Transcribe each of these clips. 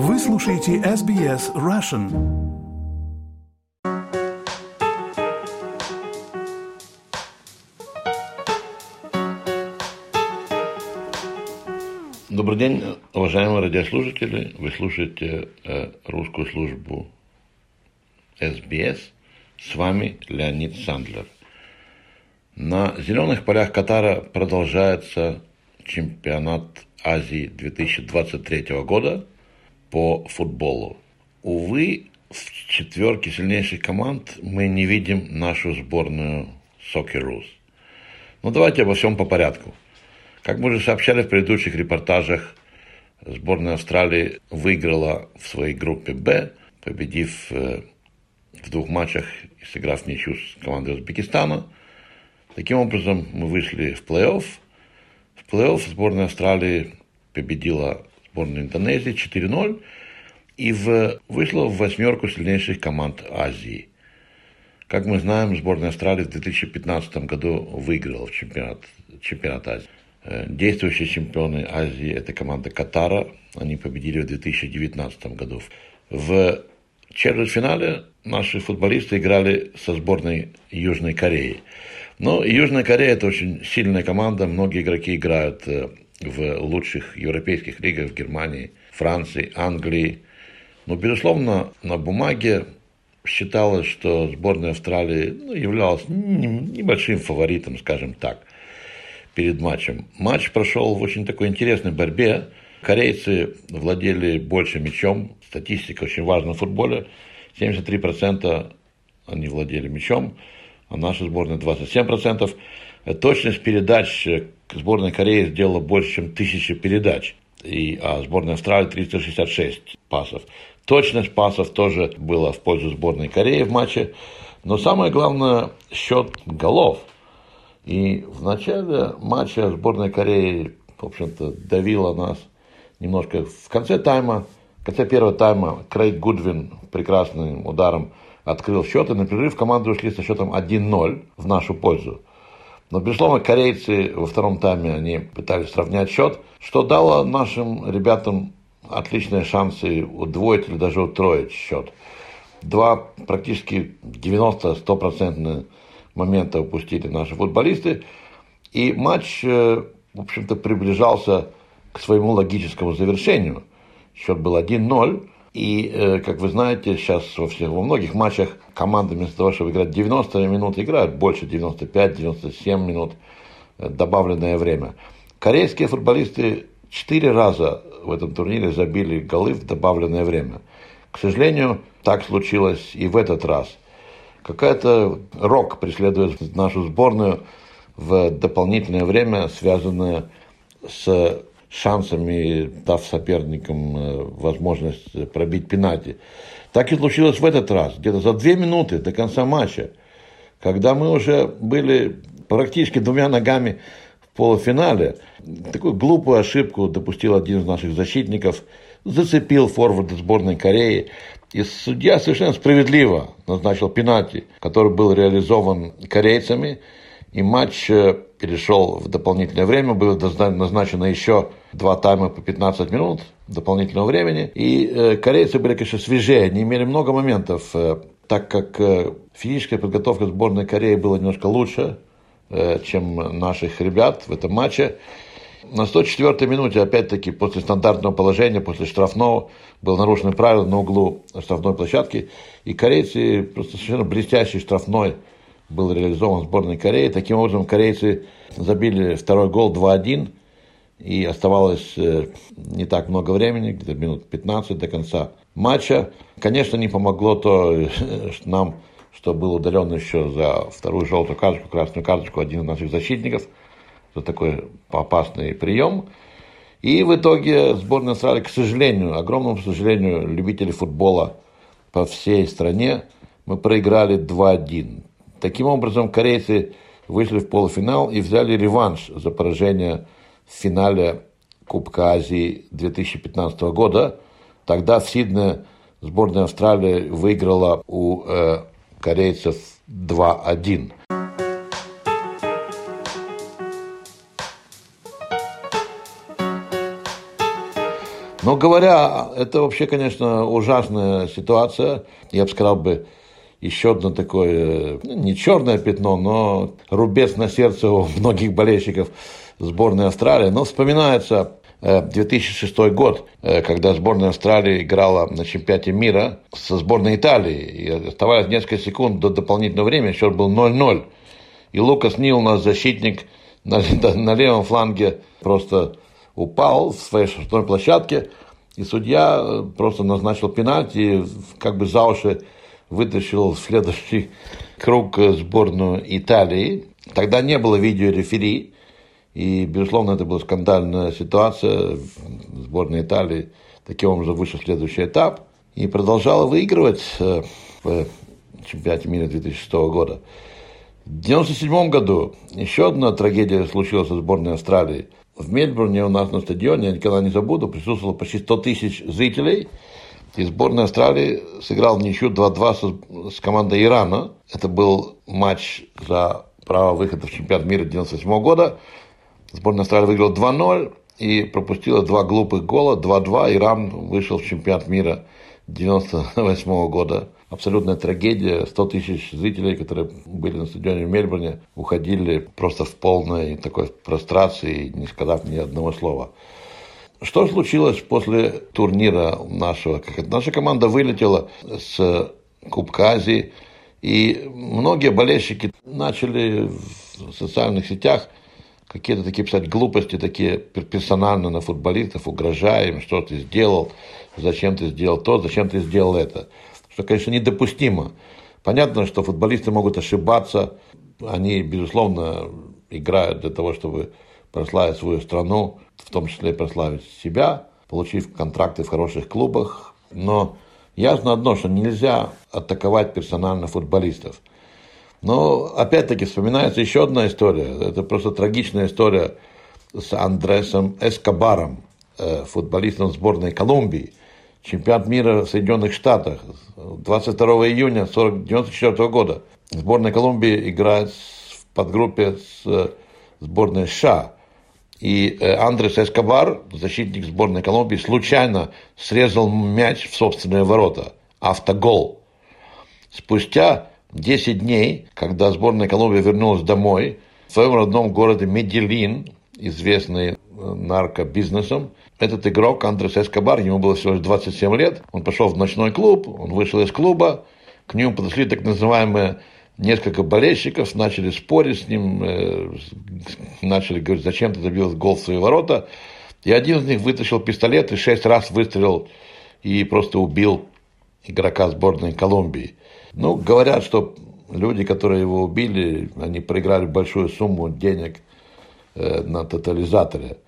Вы слушаете SBS Russian. Добрый день, уважаемые радиослушатели. Вы слушаете э, русскую службу SBS. С вами Леонид Сандлер. На зеленых полях Катара продолжается чемпионат Азии 2023 года по футболу. Увы, в четверке сильнейших команд мы не видим нашу сборную Socceroos. Но давайте обо всем по порядку. Как мы уже сообщали в предыдущих репортажах, сборная Австралии выиграла в своей группе «Б», победив э, в двух матчах и сыграв ничью с командой Узбекистана. Таким образом, мы вышли в плей-офф. В плей-офф сборная Австралии победила сборную Индонезии 4-0 и в, вышла в восьмерку сильнейших команд Азии. Как мы знаем, сборная Австралии в 2015 году выиграла в чемпионат, чемпионат Азии. Э, действующие чемпионы Азии – это команда Катара. Они победили в 2019 году. В четвертьфинале наши футболисты играли со сборной Южной Кореи. Но Южная Корея – это очень сильная команда. Многие игроки играют э, в лучших европейских лигах в Германии, Франции, Англии. Но, безусловно, на бумаге считалось, что сборная Австралии ну, являлась небольшим фаворитом, скажем так, перед матчем. Матч прошел в очень такой интересной борьбе. Корейцы владели больше мячом. Статистика очень важна в футболе. 73% они владели мячом, а наша сборная 27%. Точность передач сборная Кореи сделала больше, чем тысячи передач. И, а сборная Австралии 366 пасов. Точность пасов тоже была в пользу сборной Кореи в матче. Но самое главное, счет голов. И в начале матча сборная Кореи, в общем-то, давила нас немножко. В конце тайма, в конце первого тайма Крейг Гудвин прекрасным ударом открыл счет, и на перерыв команды ушли со счетом 1-0 в нашу пользу. Но, безусловно, корейцы во втором тайме они пытались сравнять счет, что дало нашим ребятам отличные шансы удвоить или даже утроить счет. Два практически 90-100% момента упустили наши футболисты. И матч, э, в общем-то, приближался к своему логическому завершению. Счет был 1-0. И, э, как вы знаете, сейчас во, всех, во многих матчах команды вместо того, чтобы играть 90 минут, играют больше 95-97 минут, э, добавленное время. Корейские футболисты четыре раза в этом турнире забили голы в добавленное время. К сожалению, так случилось и в этот раз. Какая-то рок преследует нашу сборную в дополнительное время, связанное с шансами, дав соперникам э, возможность пробить пенальти. Так и случилось в этот раз, где-то за две минуты до конца матча, когда мы уже были практически двумя ногами в полуфинале, такую глупую ошибку допустил один из наших защитников, зацепил форварда сборной Кореи, и судья совершенно справедливо назначил пенальти, который был реализован корейцами, и матч э, перешел в дополнительное время, было назначено еще два тайма по 15 минут дополнительного времени. И э, корейцы были, конечно, свежее, они имели много моментов, э, так как физическая подготовка сборной Кореи была немножко лучше, чем наших ребят в этом матче. На 104-й минуте, опять-таки, после стандартного положения, после штрафного, был нарушено правило на углу штрафной площадки. И корейцы, просто совершенно блестящий штрафной был реализован сборной Кореи. Таким образом, корейцы забили второй гол 2-1 и оставалось э, не так много времени, где-то минут 15 до конца матча. Конечно, не помогло то что нам, что был удален еще за вторую желтую карточку, красную карточку один из наших защитников за такой опасный прием. И в итоге сборная Австралии, к сожалению, огромному сожалению, любители футбола по всей стране, мы проиграли 2-1. Таким образом, корейцы вышли в полуфинал и взяли реванш за поражение в финале Кубка Азии 2015 года. Тогда в Сидне сборная Австралии выиграла у э, корейцев 2-1. Но говоря, это вообще, конечно, ужасная ситуация. Я бы сказал бы, еще одно такое, ну, не черное пятно, но рубец на сердце у многих болельщиков сборной Австралии. Но вспоминается 2006 э, год, э, когда сборная Австралии играла на чемпионате мира со сборной Италии. И оставалось несколько секунд до дополнительного времени, счет был 0-0. И Лукас Нил, наш защитник, на, на левом фланге просто упал в своей штрафной площадке, и судья э, просто назначил пенальти, как бы за уши вытащил в следующий круг сборную Италии. Тогда не было видеорефери, и, безусловно, это была скандальная ситуация. Сборная Италии таким образом вышла в следующий этап и продолжала выигрывать э, в чемпионате мира 2006 года. В 1997 году еще одна трагедия случилась со сборной Австралии. В Мельбурне у нас на стадионе, я никогда не забуду, присутствовало почти 100 тысяч зрителей. И сборная Австралии сыграл в ничью 2-2 с, с командой Ирана. Это был матч за право выхода в чемпионат мира 1998 года. Сборная Австралии выиграла 2-0 и пропустила два глупых гола, 2-2. Иран вышел в чемпионат мира 1998 года. Абсолютная трагедия. 100 тысяч зрителей, которые были на стадионе в Мельбурне, уходили просто в полной такой прострации, не сказав ни одного слова. Что случилось после турнира нашего? Наша команда вылетела с Кубка Азии, и многие болельщики начали в социальных сетях какие-то такие писать глупости, такие персонально на футболистов, угрожая им, что ты сделал, зачем ты сделал то, зачем ты сделал это. Что, конечно, недопустимо. Понятно, что футболисты могут ошибаться, они, безусловно, играют для того, чтобы прославить свою страну, в том числе прославить себя, получив контракты в хороших клубах. Но ясно одно, что нельзя атаковать персонально футболистов. Но опять-таки вспоминается еще одна история. Это просто трагичная история с Андресом Эскобаром, э, футболистом сборной Колумбии, чемпионат мира в Соединенных Штатах 22 июня 1994 года. Сборная Колумбии играет в подгруппе с э, сборной США. И э, Андрес Эскобар, защитник сборной Колумбии, случайно срезал мяч в собственные ворота. Автогол. Спустя 10 дней, когда сборная Колумбии вернулась домой, в своем родном городе Медellин, известный э, наркобизнесом, этот игрок Андрес Эскобар, ему было всего лишь 27 лет, он пошел в ночной клуб, он вышел из клуба, к нему подошли так называемые несколько болельщиков, начали спорить с ним, э, начали говорить, зачем ты забил гол в свои ворота. И один из них вытащил пистолет и шесть раз выстрелил и просто убил игрока сборной Колумбии. Ну, говорят, что люди, которые его убили, они проиграли большую сумму денег э, на тотализаторе.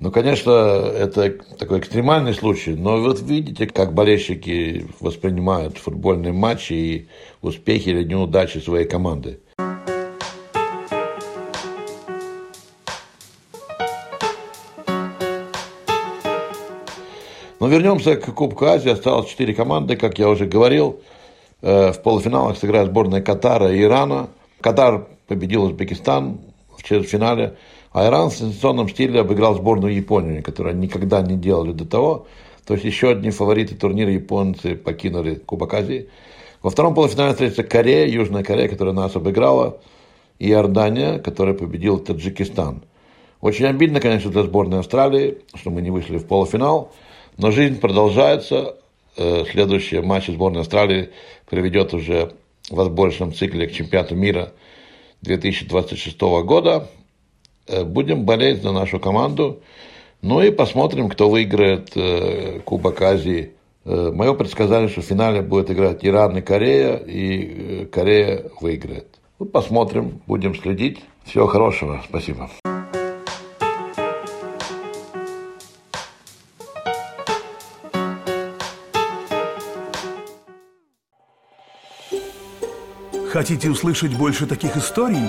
Ну, конечно, это такой экстремальный случай, но вот видите, как болельщики воспринимают футбольные матчи и успехи или неудачи своей команды. Но вернемся к Кубку Азии. Осталось четыре команды, как я уже говорил. Э, в полуфиналах сыграет сборная Катара и Ирана. Катар победил Узбекистан в четвертьфинале, а Иран в сенсационном стиле обыграл сборную Японии, которую никогда не делали до того. То есть еще одни фавориты турнира японцы покинули Кубок Азии. Во втором полуфинале встретится Корея, Южная Корея, которая нас обыграла, и Иордания, которая победила Таджикистан. Очень обидно, конечно, для сборной Австралии, что мы не вышли в полуфинал, но жизнь продолжается, Э, следующие матчи сборной Австралии проведет уже в отборочном цикле к чемпионату мира 2026 года. Э, будем болеть за нашу команду. Ну и посмотрим, кто выиграет э, Кубок Азии. Мое предсказание, что в финале будет играть Иран и Корея, и Корея выиграет. Ну, посмотрим, будем следить. Всего хорошего. Спасибо. Хотите услышать больше таких историй?